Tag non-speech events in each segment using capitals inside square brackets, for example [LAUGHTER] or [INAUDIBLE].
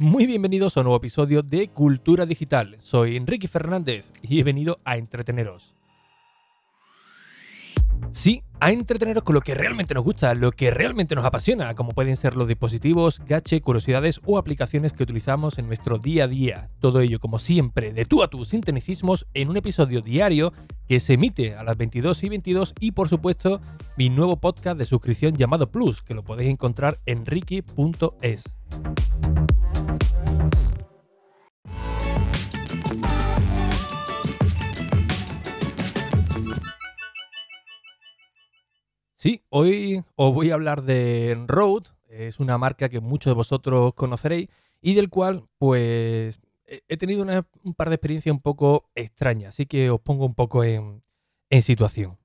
Muy bienvenidos a un nuevo episodio de Cultura Digital. Soy Enrique Fernández y he venido a entreteneros. Sí, a entreteneros con lo que realmente nos gusta, lo que realmente nos apasiona, como pueden ser los dispositivos, gache, curiosidades o aplicaciones que utilizamos en nuestro día a día. Todo ello, como siempre, de tú a tú, sin tecnicismos, en un episodio diario que se emite a las 22 y 22 y, por supuesto, mi nuevo podcast de suscripción llamado Plus, que lo podéis encontrar en ricky.es. Sí, hoy os voy a hablar de Rode. Es una marca que muchos de vosotros conoceréis y del cual, pues, he tenido un par de experiencias un poco extrañas. Así que os pongo un poco en, en situación.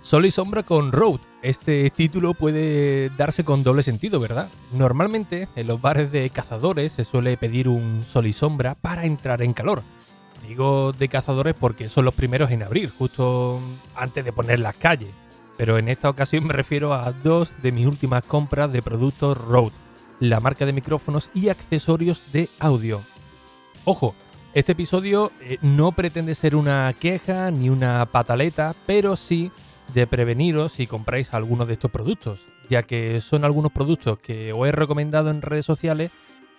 Sol y sombra con Road. Este título puede darse con doble sentido, ¿verdad? Normalmente en los bares de cazadores se suele pedir un sol y sombra para entrar en calor. Digo de cazadores porque son los primeros en abrir, justo antes de poner las calles. Pero en esta ocasión me refiero a dos de mis últimas compras de productos Rode, la marca de micrófonos y accesorios de audio. Ojo, este episodio eh, no pretende ser una queja ni una pataleta, pero sí de preveniros si compráis alguno de estos productos, ya que son algunos productos que os he recomendado en redes sociales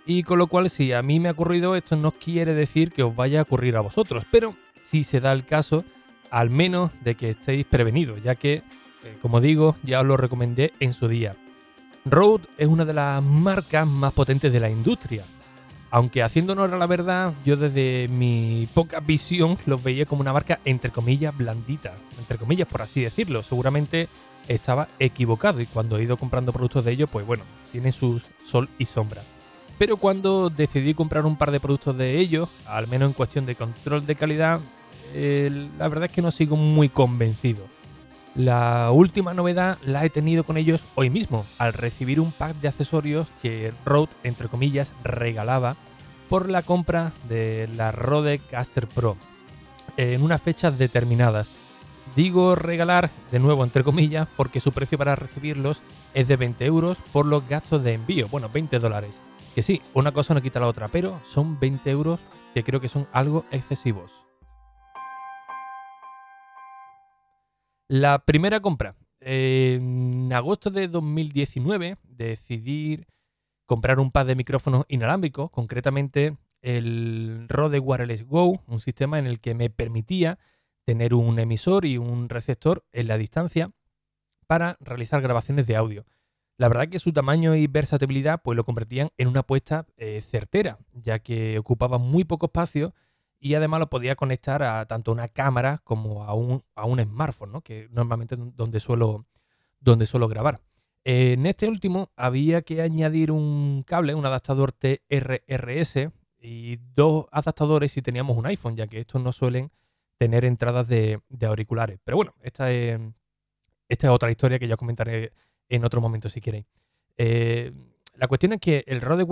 y con lo cual, si a mí me ha ocurrido esto, no quiere decir que os vaya a ocurrir a vosotros. Pero si se da el caso, al menos de que estéis prevenidos, ya que, eh, como digo, ya os lo recomendé en su día. Rode es una de las marcas más potentes de la industria. Aunque haciendo honor a la verdad, yo desde mi poca visión los veía como una marca entre comillas blandita, entre comillas por así decirlo. Seguramente estaba equivocado y cuando he ido comprando productos de ellos, pues bueno, tienen sus sol y sombra pero cuando decidí comprar un par de productos de ellos, al menos en cuestión de control de calidad, eh, la verdad es que no sigo muy convencido. La última novedad la he tenido con ellos hoy mismo, al recibir un pack de accesorios que Rode, entre comillas, regalaba por la compra de la Rode Caster Pro en unas fechas determinadas. Digo regalar, de nuevo entre comillas, porque su precio para recibirlos es de 20 euros por los gastos de envío, bueno, 20 dólares. Que sí, una cosa no quita la otra, pero son 20 euros que creo que son algo excesivos. La primera compra. En agosto de 2019 decidí comprar un par de micrófonos inalámbricos, concretamente el Rode Wireless Go, un sistema en el que me permitía tener un emisor y un receptor en la distancia para realizar grabaciones de audio. La verdad que su tamaño y versatilidad pues lo convertían en una apuesta eh, certera, ya que ocupaba muy poco espacio y además lo podía conectar a tanto una cámara como a un, a un smartphone, ¿no? que normalmente es donde suelo, donde suelo grabar. En este último había que añadir un cable, un adaptador TRRS y dos adaptadores si teníamos un iPhone, ya que estos no suelen tener entradas de, auriculares. Pero bueno, esta es, esta es otra historia que ya comentaré en otro momento si queréis. Eh, la cuestión es que el Rode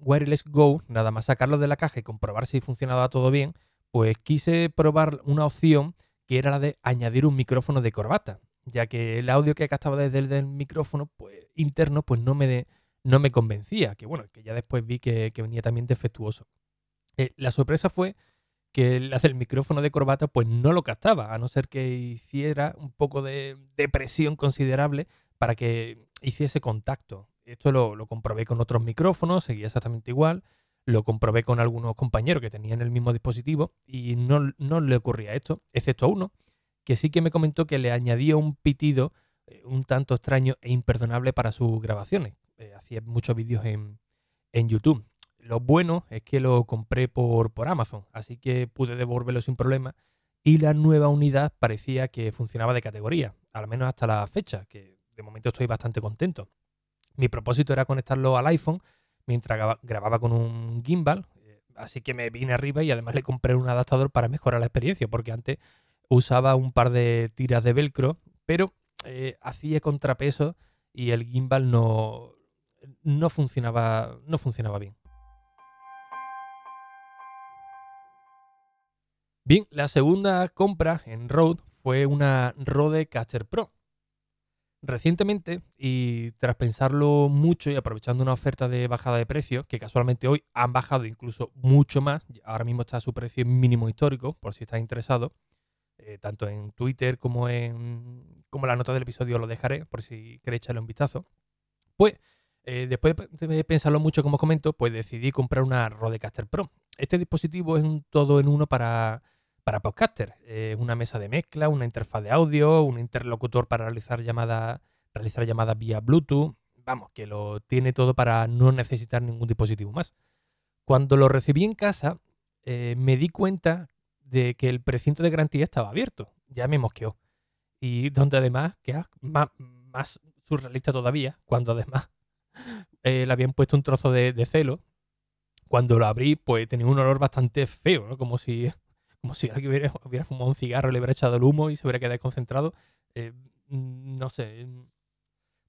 Wireless Go, nada más sacarlo de la caja y comprobar si funcionaba todo bien, pues quise probar una opción que era la de añadir un micrófono de corbata, ya que el audio que captaba desde el micrófono pues, interno pues no me, no me convencía, que bueno, que ya después vi que, venía también defectuoso. Eh, la sorpresa fue que el del micrófono de corbata pues no lo captaba, a no ser que hiciera un poco de, de presión considerable para que hiciese contacto. Esto lo, comprobé con otros micrófonos, seguía exactamente igual. Lo comprobé con algunos compañeros que tenían el mismo dispositivo y no, no le ocurría esto, excepto a uno, que sí que me comentó que le añadía un pitido eh, un tanto extraño e imperdonable para sus grabaciones. Eh, hacía muchos vídeos en, en, YouTube. Lo bueno es que lo compré por, por Amazon, así que pude devolverlo sin problema y la nueva unidad parecía que funcionaba de categoría, al menos hasta la fecha, que de momento estoy bastante contento. Mi propósito era conectarlo al iPhone mientras grababa con un gimbal, eh, así que me vine arriba y además le compré un adaptador para mejorar la experiencia, porque antes usaba un par de tiras de velcro, pero eh, hacía contrapeso y el gimbal no, no, funcionaba, no funcionaba bien. Bien, la segunda compra en Rode fue una Rode Caster Pro. Recientemente, y tras pensarlo mucho y aprovechando una oferta de bajada de precio, que casualmente hoy han bajado incluso mucho más, ahora mismo está a su precio mínimo histórico, por si estás interesado, eh, tanto en Twitter como en, como la nota del episodio lo dejaré, por si queréis echarle un vistazo, pues eh, después de pensarlo mucho, como comento, pues decidí comprar una Rodecaster Pro. Este dispositivo es un todo en uno para para podcaster. Es una mesa de mezcla, una interfaz de audio, un interlocutor para realizar llamadas realizar llamadas vía Bluetooth. Vamos, que lo tiene todo para no necesitar ningún dispositivo más. Cuando lo recibí en casa, eh, me di cuenta de que el precinto de garantía estaba abierto. Ya me mosqueó. Y donde además, que más, más surrealista todavía, cuando además [LAUGHS] eh, le habían puesto un trozo de, de, celo. Cuando lo abrí, pues tenía un olor bastante feo, ¿no? Como si como si alguien hubiera, fumado un cigarro, le hubiera echado el humo y se hubiera quedado concentrado. Eh, no sé, mm,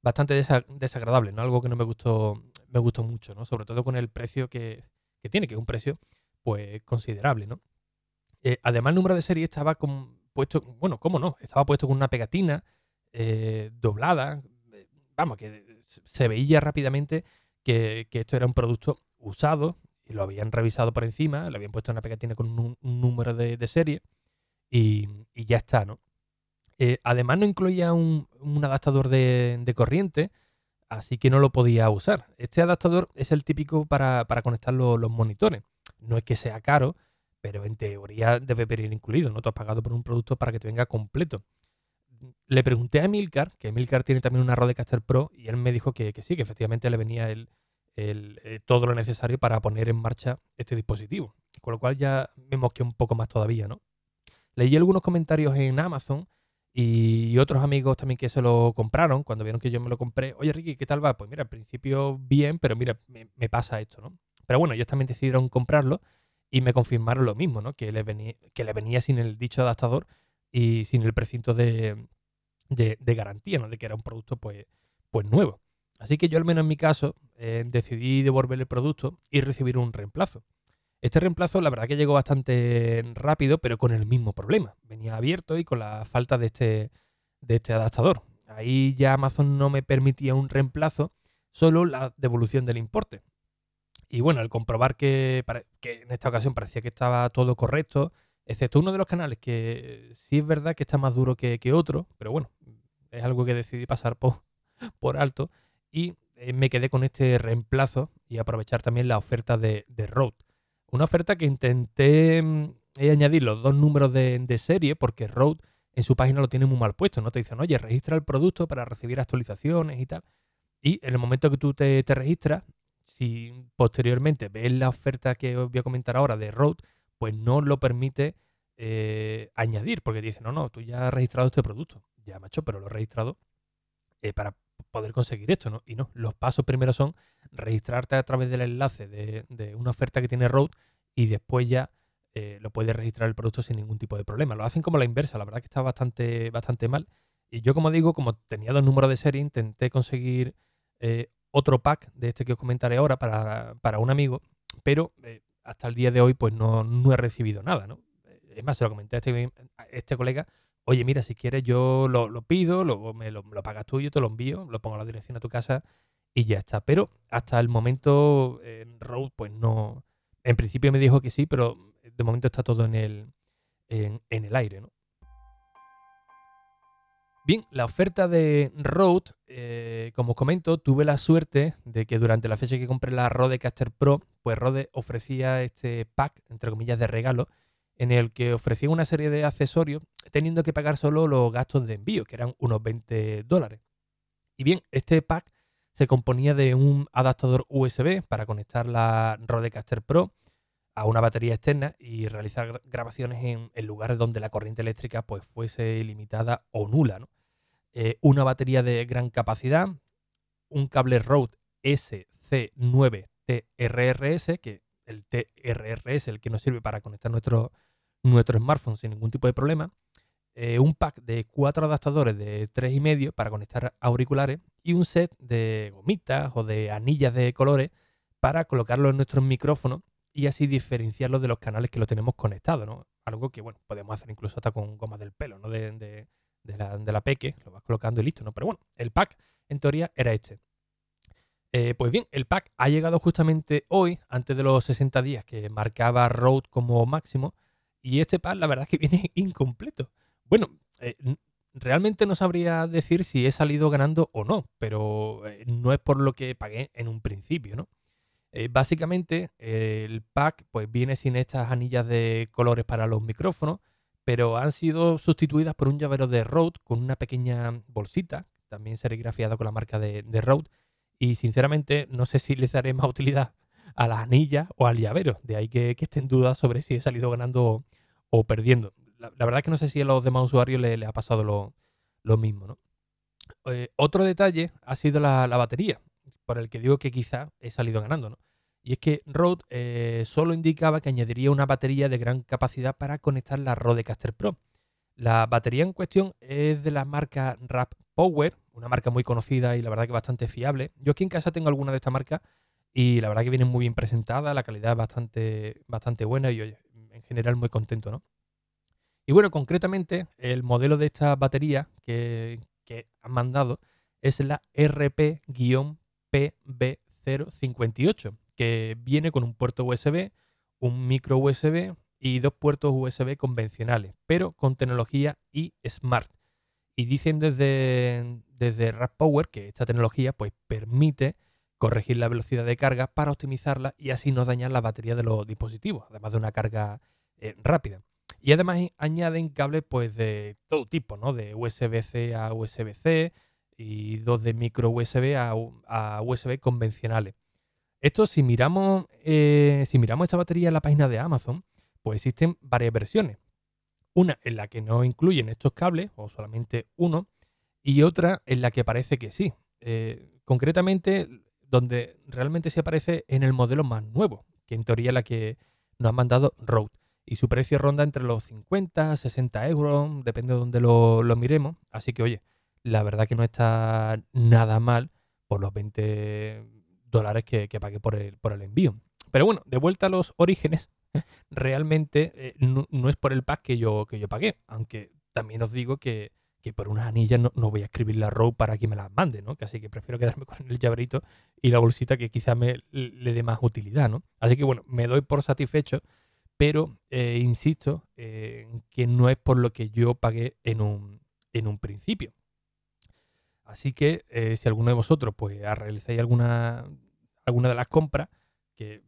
bastante desagradable, ¿no? Algo que no me gustó, me gustó mucho, ¿no? Sobre todo con el precio que, tiene, que es un precio, pues, considerable, ¿no? Eh, además, el número de serie estaba puesto, bueno, ¿cómo no? Estaba puesto con una pegatina eh, doblada. Vamos, que se veía rápidamente que, que esto era un producto usado, lo habían revisado por encima, le habían puesto una pegatina con un, número de, serie y, ya está, ¿no? Eh, además no incluía un, adaptador de, corriente, así que no lo podía usar. Este adaptador es el típico para, conectar los, monitores. No es que sea caro, pero en teoría debe venir incluido, ¿no? Tú has pagado por un producto para que te venga completo. Le pregunté a Emilcar, que Emilcar tiene también una Rodecaster Pro, y él me dijo que sí, que efectivamente le venía el, eh, todo lo necesario para poner en marcha este dispositivo. Con lo cual ya me mosqué un poco más todavía, ¿no? Leí algunos comentarios en Amazon y otros amigos también que se lo compraron cuando vieron que yo me lo compré. Oye, Ricky, ¿qué tal va? Pues mira, al principio bien, pero mira, me, pasa esto, ¿no? Pero bueno, ellos también decidieron comprarlo y me confirmaron lo mismo, ¿no? Que le venía, que venía sin el dicho adaptador y sin el precinto de, de, garantía, ¿no? De que era un producto pues, pues nuevo. Así que yo, al menos en mi caso, eh, decidí devolver el producto y recibir un reemplazo. Este reemplazo, la verdad que llegó bastante rápido, pero con el mismo problema. Venía abierto y con la falta de este, de este adaptador. Ahí ya Amazon no me permitía un reemplazo, solo la devolución del importe. Y bueno, al comprobar que, que en esta ocasión parecía que estaba todo correcto, excepto uno de los canales que sí es verdad que está más duro que, otro, pero bueno, es algo que decidí pasar por, [LAUGHS] por alto y eh, me quedé con este reemplazo y aprovechar también la oferta de, de Rode. Una oferta que intenté mm, añadir los dos números de, serie porque Rode en su página lo tiene muy mal puesto. No te dicen, oye, registra el producto para recibir actualizaciones y tal. Y en el momento que tú te, registras, si posteriormente ves la oferta que os voy a comentar ahora de Rode, pues no lo permite eh, añadir, porque dice, no, no, tú ya has registrado este producto. Ya, macho, pero lo he registrado eh, para poder conseguir esto, ¿no? Y no, los pasos primero son registrarte a través del enlace de, una oferta que tiene Road y después ya eh, lo puedes registrar el producto sin ningún tipo de problema. Lo hacen como la inversa, la verdad que está bastante, bastante mal. Y yo, como digo, como tenía dos números de serie, intenté conseguir eh, otro pack de este que os comentaré ahora para, un amigo, pero eh, hasta el día de hoy pues no, no he recibido nada, ¿no? Es más, se lo comenté a este, a este colega oye, mira, si quieres yo lo, pido, luego me lo, pagas tú, yo te lo envío, lo pongo a la dirección a tu casa y ya está. Pero hasta el momento en Road, pues no. En principio me dijo que sí, pero de momento está todo en el, en, el aire, ¿no? Bien, la oferta de Rode, eh, como os comento, tuve la suerte de que durante la fecha que compré la Rodecaster Pro, pues Rode ofrecía este pack, entre comillas, de regalo, en el que ofrecía una serie de accesorios teniendo que pagar solo los gastos de envío, que eran unos 20 dólares. Y bien, este pack se componía de un adaptador USB para conectar la Rodecaster Pro a una batería externa y realizar grabaciones en, lugares donde la corriente eléctrica pues, fuese limitada o nula. Eh, una batería de gran capacidad, un cable Rode SC9TRRS, que el TRRS el que nos sirve para conectar nuestro nuestro smartphone sin ningún tipo de problema, eh, un pack de cuatro adaptadores de 3,5 para conectar auriculares y un set de gomitas o de anillas de colores para colocarlo en nuestros micrófonos y así diferenciarlo de los canales que lo tenemos conectado, ¿no? Algo que, bueno, podemos hacer incluso hasta con goma del pelo, ¿no? De, de la, de la Peque, lo vas colocando y listo, ¿no? Pero bueno, el pack en teoría era este. Eh, pues bien, el pack ha llegado justamente hoy, antes de los 60 días que marcaba Road como máximo, y este pack la verdad es que viene [LAUGHS] incompleto. Bueno, eh, realmente no sabría decir si he salido ganando o no, pero eh, no es por lo que pagué en un principio, ¿no? básicamente el pack pues viene sin estas anillas de colores para los micrófonos, pero han sido sustituidas por un llavero de Rode con una pequeña bolsita, también serigrafiada con la marca de, de Rode, y sinceramente no sé si les daré más utilidad a las anillas o al llavero. De ahí que, que estén dudas sobre si he salido ganando o, perdiendo. La, verdad es que no sé si a los demás usuarios les, ha pasado lo, mismo. ¿no? Eh, otro detalle ha sido la, batería, por el que digo que quizá he salido ganando. ¿no? Y es que Rode eh, solo indicaba que añadiría una batería de gran capacidad para conectar la Rodecaster Pro. La batería en cuestión es de la marca Rap Power, una marca muy conocida y la verdad que bastante fiable. Yo aquí en casa tengo alguna de esta marca y la verdad que viene muy bien presentada, la calidad es bastante, bastante buena y en general muy contento, ¿no? Y bueno, concretamente el modelo de esta batería que, han mandado es la RP-PB058, que viene con un puerto USB, un micro USB y dos puertos USB convencionales, pero con tecnología eSmart. Y dicen desde, desde Power que esta tecnología pues, permite corregir la velocidad de carga para optimizarla y así no dañar la batería de los dispositivos, además de una carga eh, rápida. Y además añaden cables pues, de todo tipo, ¿no? de USB-C a USB-C y dos de micro USB a, USB convencionales. Esto, si miramos, eh, si miramos esta batería en la página de Amazon, pues existen varias versiones. Una en la que no incluyen estos cables, o solamente uno, y otra en la que parece que sí. Eh, concretamente, donde realmente se aparece en el modelo más nuevo, que en teoría es la que nos ha mandado Rode. Y su precio ronda entre los 50, 60 euros, depende de donde lo, miremos. Así que, oye, la verdad que no está nada mal por los 20 dólares que, pagué por el, envío. Pero bueno, de vuelta a los orígenes, [LAUGHS] realmente eh, no, es por el pack yo, que yo pagué. Aunque también os digo que, por unas anillas no, voy a escribir la row para que me las mande, ¿no? Así que prefiero quedarme [LAUGHS] con el llaverito y la bolsita que quizá me le dé más utilidad, ¿no? Así que bueno, me doy por satisfecho, pero eh, insisto en que no es por lo que yo pagué en un, en un principio. Así que eh, si alguno de vosotros pues realizáis alguna, alguna de las compras, que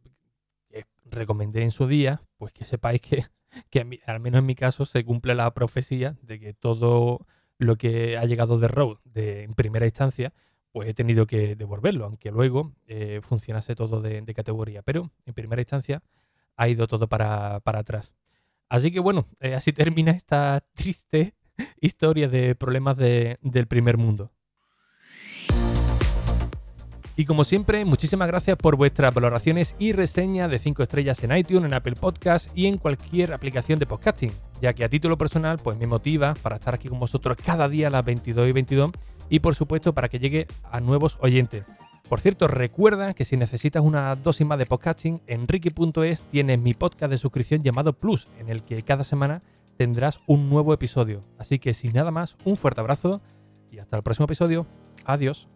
recomendé en su día, pues que sepáis que, [LAUGHS] al menos en mi caso se cumple la profecía de que todo lo que ha llegado de Road de, en primera instancia, pues he tenido que devolverlo, aunque luego eh, funcionase todo de, categoría. Pero en primera instancia ha ido todo para, atrás. Así que bueno, eh, así [LAUGHS] termina esta triste historia de problemas del primer mundo. Y como siempre, muchísimas gracias por vuestras valoraciones y reseñas de 5 estrellas en iTunes, en Apple Podcast y en cualquier aplicación de podcasting, ya que a título personal pues me motiva para estar aquí con vosotros cada día a las 22 y 22 y por supuesto para que llegue a nuevos oyentes. Por cierto, recuerda que si necesitas una dosis más de podcasting, en ricky.es tienes mi podcast de suscripción llamado Plus, en el que cada semana tendrás un nuevo episodio. Así que sin nada más, un fuerte abrazo y hasta el próximo episodio. Adiós.